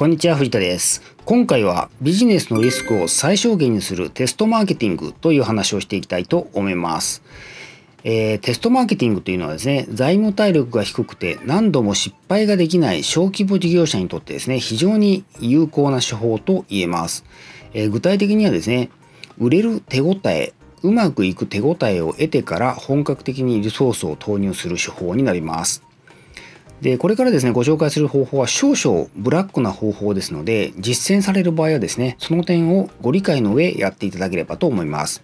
こんにちは藤田です。今回はビジネスのリスクを最小限にするテストマーケティングという話をしていきたいと思います。えー、テストマーケティングというのはですね財務体力が低くて何度も失敗ができない小規模事業者にとってですね非常に有効な手法と言えます、えー、具体的にはですね売れる手応えうまくいく手応えを得てから本格的にリソースを投入する手法になります。でこれからですねご紹介する方法は少々ブラックな方法ですので実践される場合はですねその点をご理解の上やっていただければと思います。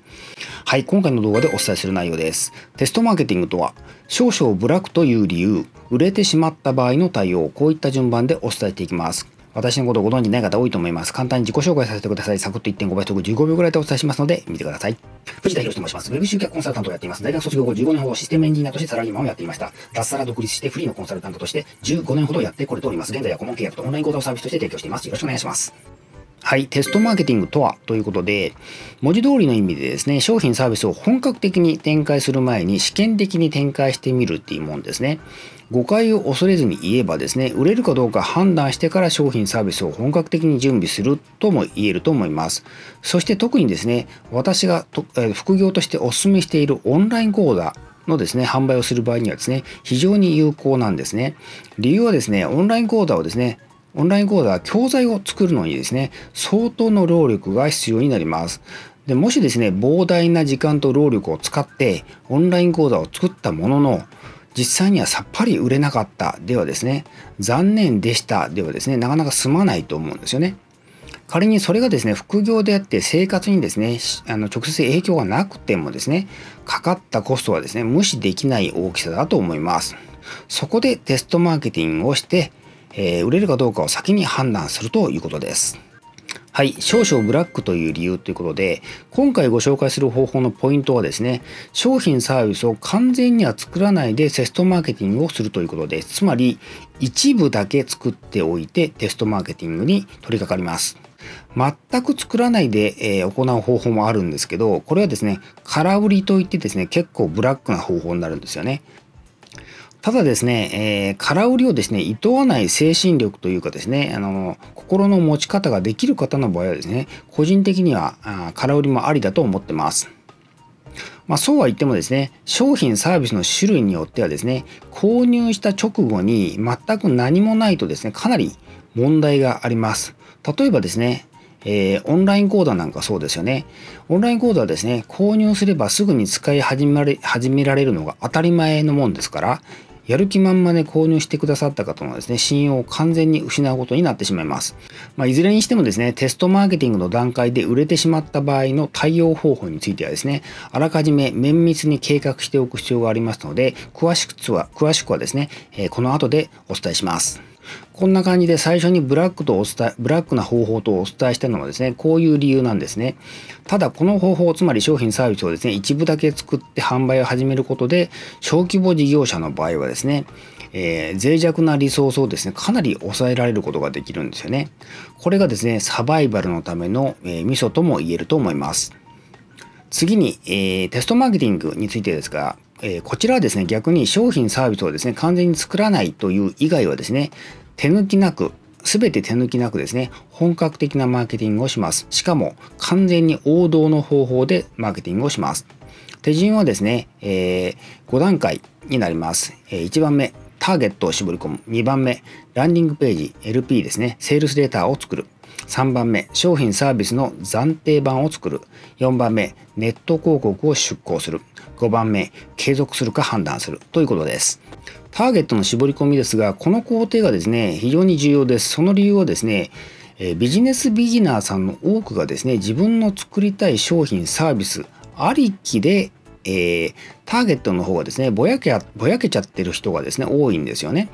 はい今回の動画でお伝えする内容です。テストマーケティングとは少々ブラックという理由売れてしまった場合の対応こういった順番でお伝えしていきます。私のことをご存知ない方多いと思います。簡単に自己紹介させてください。サクッと1.5倍速15秒ぐらいでお伝えしますので、見てください。藤田博と申します。ウェブ集客コンサルタントをやっています。大学卒業後15年ほどシステムエンジニアとしてサラリーマンをやっていました。脱サラ独立してフリーのコンサルタントとして15年ほどやってこれております。現在は顧問契約とオンライン講座をサービスとして提供しています。よろしくお願いします。はい、テストマーケティングとはということで、文字通りの意味でですね、商品サービスを本格的に展開する前に試験的に展開してみるっていうもんですね。誤解を恐れずに言えばですね、売れるかどうか判断してから商品サービスを本格的に準備するとも言えると思います。そして特にですね、私が副業としてお勧めしているオンライン講座のですね、販売をする場合にはですね、非常に有効なんですね。理由はですね、オンライン講座をですね、オンライン講座は教材を作るのにですね、相当の労力が必要になります。でもしですね、膨大な時間と労力を使ってオンライン講座を作ったものの、実際にはさっぱり売れなかったではですね、残念でしたではですね、なかなか済まないと思うんですよね。仮にそれがですね、副業であって生活にですね、あの直接影響がなくてもですね、かかったコストはですね、無視できない大きさだと思います。そこでテストマーケティングをして、えー、売れるかどうかを先に判断するということです。はい、少々ブラックという理由ということで、今回ご紹介する方法のポイントはですね、商品サービスを完全には作らないでテストマーケティングをするということです。つまり、一部だけ作っておいてテストマーケティングに取り掛かります。全く作らないで、え、行う方法もあるんですけど、これはですね、空売りといってですね、結構ブラックな方法になるんですよね。ただですね、えー、空売りをですね、厭わない精神力というかですね、あの、心の持ち方ができる方の場合はですね、個人的にはあ空売りもありだと思ってます。まあ、そうは言ってもですね、商品サービスの種類によってはですね、購入した直後に全く何もないとですね、かなり問題があります。例えばですね、えー、オンライン講座なんかそうですよね。オンライン講座はですね、購入すればすぐに使い始め始められるのが当たり前のもんですから、やる気満々で購入してくださった方のですね、信用を完全に失うことになってしまいます。まあ、いずれにしてもですね、テストマーケティングの段階で売れてしまった場合の対応方法についてはですね、あらかじめ綿密に計画しておく必要がありますので、詳しくは、詳しくはですね、この後でお伝えします。こんな感じで最初にブラックとお伝え、ブラックな方法とお伝えしたのはですね、こういう理由なんですね。ただこの方法、つまり商品サービスをですね、一部だけ作って販売を始めることで、小規模事業者の場合はですね、えー、脆弱なリソースをですね、かなり抑えられることができるんですよね。これがですね、サバイバルのための、えー、ミソとも言えると思います。次に、えー、テストマーケティングについてですが、えー、こちらはですね、逆に商品サービスをですね、完全に作らないという以外はですね、手抜きなく、すべて手抜きなくですね、本格的なマーケティングをします。しかも、完全に王道の方法でマーケティングをします。手順はですね、えー、5段階になります。えー、1番目、ターゲットを絞り込む。2番目、ランディングページ、LP ですね、セールスデータを作る。3番目、商品サービスの暫定版を作る。4番目、ネット広告を出稿する。5番目、継続するか判断するということです。ターゲットの絞り込みですが、この工程がですね、非常に重要です。その理由はですね、ビジネスビギナーさんの多くがですね、自分の作りたい商品、サービスありきで、えー、ターゲットの方がですねぼやけ、ぼやけちゃってる人がですね、多いんですよね。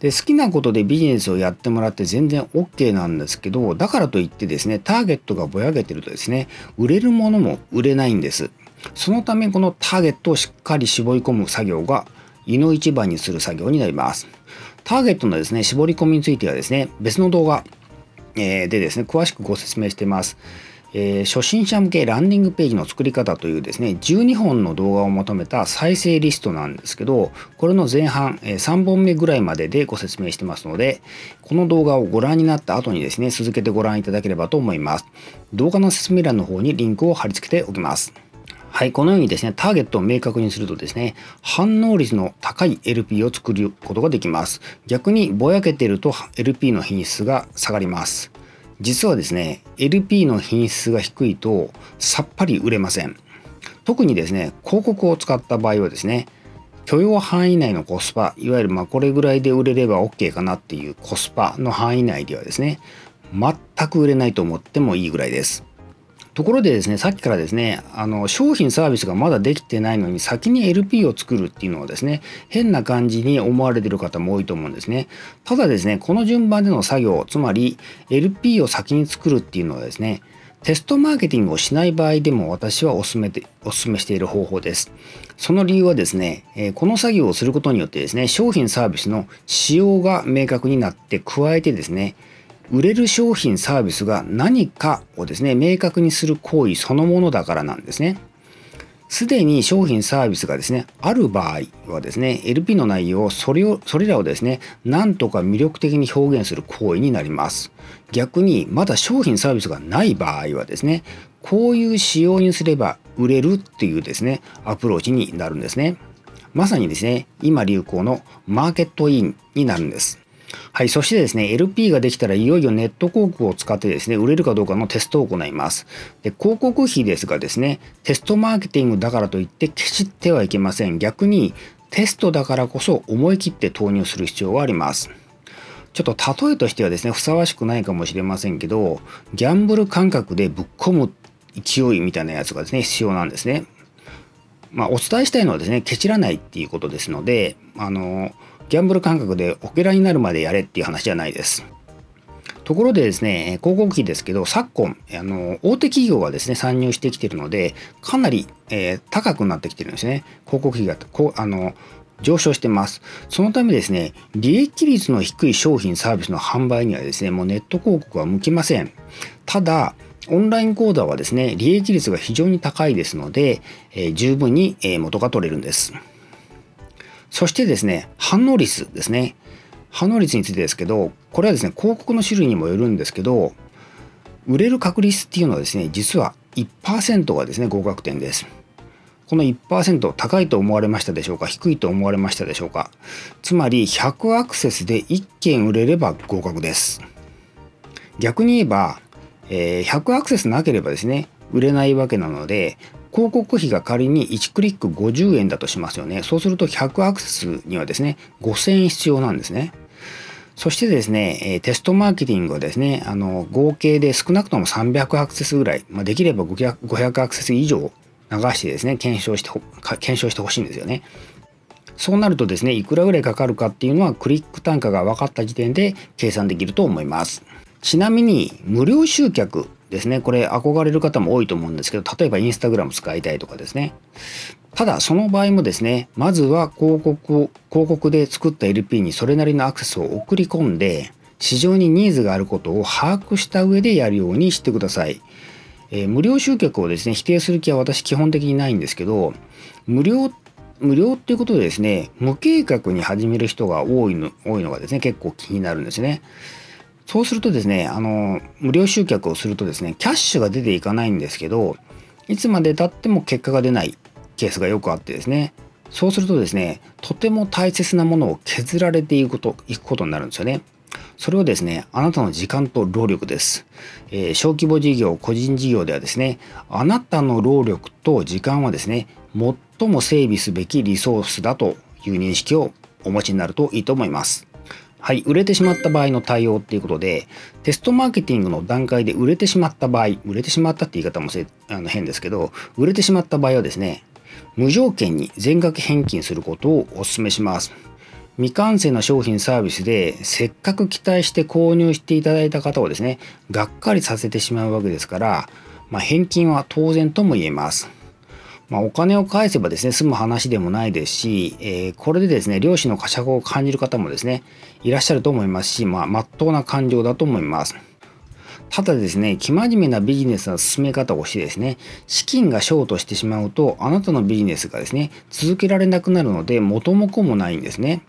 で好きなことでビジネスをやってもらって全然 OK なんですけどだからといってですねターゲットがぼやけてるとですね売れるものも売れないんですそのためこのターゲットをしっかり絞り込む作業が胃の一番にする作業になります。ターゲットのですね、絞り込みについてはですね、別の動画、でですね、詳しくご説明しています。えー、初心者向けランディングページの作り方というですね12本の動画をまとめた再生リストなんですけどこれの前半、えー、3本目ぐらいまででご説明してますのでこの動画をご覧になった後にですね続けてご覧いただければと思います動画の説明欄の方にリンクを貼り付けておきますはい、このようにですね、ターゲットを明確にするとですね、反応率の高い LP を作ることができます。逆にぼやけてると LP の品質が下がります。実はですね LP の品質が低いとさっぱり売れません。特にですね広告を使った場合はですね許容範囲内のコスパいわゆるまこれぐらいで売れれば OK かなっていうコスパの範囲内ではですね全く売れないと思ってもいいぐらいです。ところでですねさっきからですねあの商品サービスがまだできてないのに先に LP を作るっていうのはですね変な感じに思われてる方も多いと思うんですねただですねこの順番での作業つまり LP を先に作るっていうのはですねテストマーケティングをしない場合でも私はお勧めてお勧めしている方法です。その理由はですね、えこの作業をすることによってですね、商品サービスの仕様が明確になって加えてですね、売れる商品サービスが何かをですね明確にする行為そのものだからなんですね。すでに商品サービスがですねある場合はですね LP の内容をそれをそれらをですねなんとか魅力的に表現する行為になります。逆にまだ商品サービスがない場合はですねこういう仕様にすれば売れるっていうですねアプローチになるんですね。まさにですね今流行のマーケットインになるんです。はい、そしてですね、LP ができたらいよいよネット広告を使ってですね、売れるかどうかのテストを行います。で広告費ですがですね、テストマーケティングだからといって消してはいけません。逆にテストだからこそ思い切って投入する必要があります。ちょっと例えとしてはですね、ふさわしくないかもしれませんけど、ギャンブル感覚でぶっ込む勢いみたいなやつがですね、必要なんですね。まあ、お伝えしたいのはですね、ケチらないっていうことですので、あの、ギャンブル感覚でオケラになるまでやれっていう話じゃないです。ところでですね、広告費ですけど、昨今、あの大手企業がですね、参入してきてるので、かなり、えー、高くなってきてるんですね。広告費がこあの上昇してます。そのためですね、利益率の低い商品サービスの販売にはですね、もうネット広告は向きません。ただ、オンライン講座はですね、利益率が非常に高いですので、えー、十分に元が取れるんです。そしてですね、反応率ですね。反応率についてですけど、これはですね、広告の種類にもよるんですけど、売れる確率っていうのはですね、実は1%がですね、合格点です。この1%高いと思われましたでしょうか低いと思われましたでしょうかつまり100アクセスで1件売れれば合格です。逆に言えば、え、100アクセスなければですね、売れないわけなので、広告費が仮に1クリック50円だとしますよね。そうすると100アクセスにはですね、5000円必要なんですね。そしてですね、テストマーケティングはですね、あの合計で少なくとも300アクセスぐらい、まあ、できれば500アクセス以上流してですね、検証して検証してほしいんですよね。そうなるとですね、いくらぐらいかかるかっていうのはクリック単価が分かった時点で計算できると思います。ちなみに無料集客ですね。これ憧れる方も多いと思うんですけど例えばインスタグラム使いたいとかですね。ただその場合もですねまずは広告を広告で作った LP にそれなりのアクセスを送り込んで市場にニーズがあることを把握した上でやるようにしてください、えー、無料集客をですね否定する気は私基本的にないんですけど無料無料っていうことでですね無計画に始める人が多いの多いのがですね結構気になるんですね。そうするとですね、あの、無料集客をするとですね、キャッシュが出ていかないんですけど、いつまでたっても結果が出ないケースがよくあってですね、そうするとですね、とても大切なものを削られていくこといくことになるんですよね。それはですね、あなたの時間と労力です。えー、小規模事業、個人事業ではですね、あなたの労力と時間はですね、最も整備すべきリソースだという認識をお持ちになるといいと思います。はい、売れてしまった場合の対応っていうことで、テストマーケティングの段階で売れてしまった場合、売れてしまったって言い方もせあの変ですけど、売れてしまった場合はですね、無条件に全額返金することをお勧めします。未完成の商品サービスでせっかく期待して購入していただいた方をですね、がっかりさせてしまうわけですから、まあ、返金は当然とも言えます。まあ、お金を返せばですね、済む話でもないですし、えー、これでですね、漁師の呵責を感じる方もですね、いらっしゃると思いますし、まあ、真っ当な感情だと思います。ただですね、生真面目なビジネスの進め方をしてですね、資金がショートしてしまうと、あなたのビジネスがですね、続けられなくなるので、元も子もないんですね。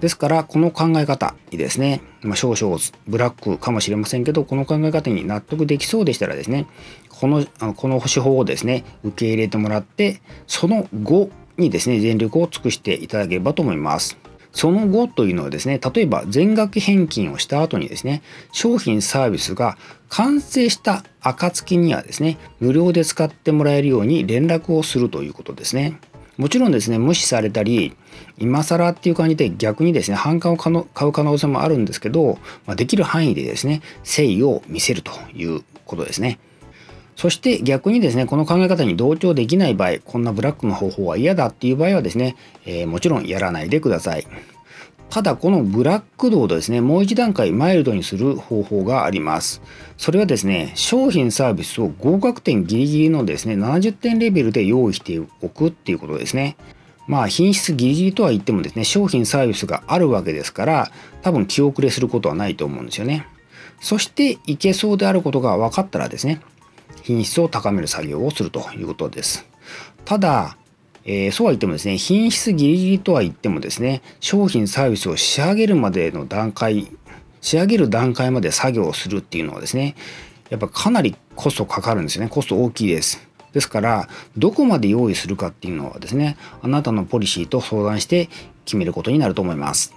ですから、この考え方にですね、まあ、少々ブラックかもしれませんけど、この考え方に納得できそうでしたらですね、このあのこの手法をですね、受け入れてもらって、その後にですね、全力を尽くしていただければと思います。その後というのはですね、例えば全額返金をした後にですね、商品サービスが完成した暁にはですね、無料で使ってもらえるように連絡をするということですね。もちろんですね、無視されたり、今更っていう感じで逆にですね、反感を買う可能性もあるんですけど、まあ、できる範囲でですね、誠意を見せるということですね。そして逆にですね、この考え方に同調できない場合、こんなブラックの方法は嫌だっていう場合はですね、えー、もちろんやらないでください。ただこのブラック度をですね、もう一段階マイルドにする方法があります。それはですね、商品サービスを合格点ギリギリのですね、70点レベルで用意しておくっていうことですね。まあ品質ギリギリとは言ってもですね、商品サービスがあるわけですから、多分気遅れすることはないと思うんですよね。そしていけそうであることが分かったらですね、品質を高める作業をするということです。ただ、えー、そうは言ってもですね、品質ギリギリとは言ってもですね、商品サービスを仕上げるまでの段階、仕上げる段階まで作業をするっていうのはですね、やっぱかなりコストかかるんですね。コスト大きいです。ですから、どこまで用意するかっていうのはですね、あなたのポリシーと相談して決めることになると思います。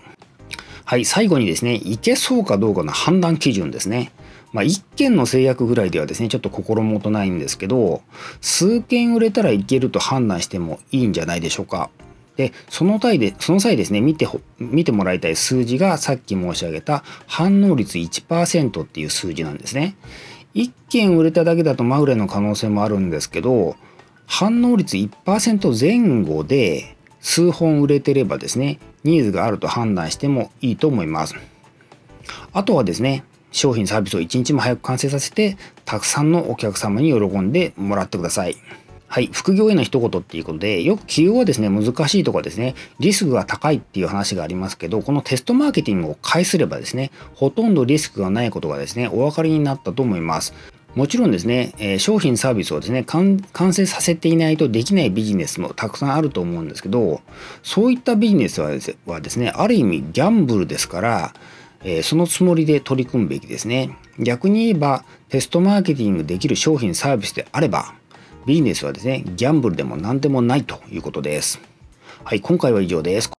はい、最後にですね、いけそうかどうかの判断基準ですね。まあ、1件の制約ぐらいではですね、ちょっと心もとないんですけど、数件売れたらいけると判断してもいいんじゃないでしょうか。で、その際で、その際ですね、見て、見てもらいたい数字がさっき申し上げた反応率1%っていう数字なんですね。1件売れただけだとまぐれの可能性もあるんですけど、反応率1%前後で数本売れてればですね、ニーズがあると判断してもいいと思います。あとはですね、商品サービスを一日も早く完成させて、たくさんのお客様に喜んでもらってください。はい、副業への一言っていうことで、よく企業はですね、難しいとかですね、リスクが高いっていう話がありますけど、このテストマーケティングを介すればですね、ほとんどリスクがないことがですね、お分かりになったと思います。もちろんですね、えー、商品サービスをですね完成させていないとできないビジネスもたくさんあると思うんですけどそういったビジネスはですねある意味ギャンブルですからえー、そのつもりで取り組むべきですね。逆に言えば、テストマーケティングできる商品サービスであれば、ビジネスはですね、ギャンブルでも何でもないということです。はい、今回は以上です。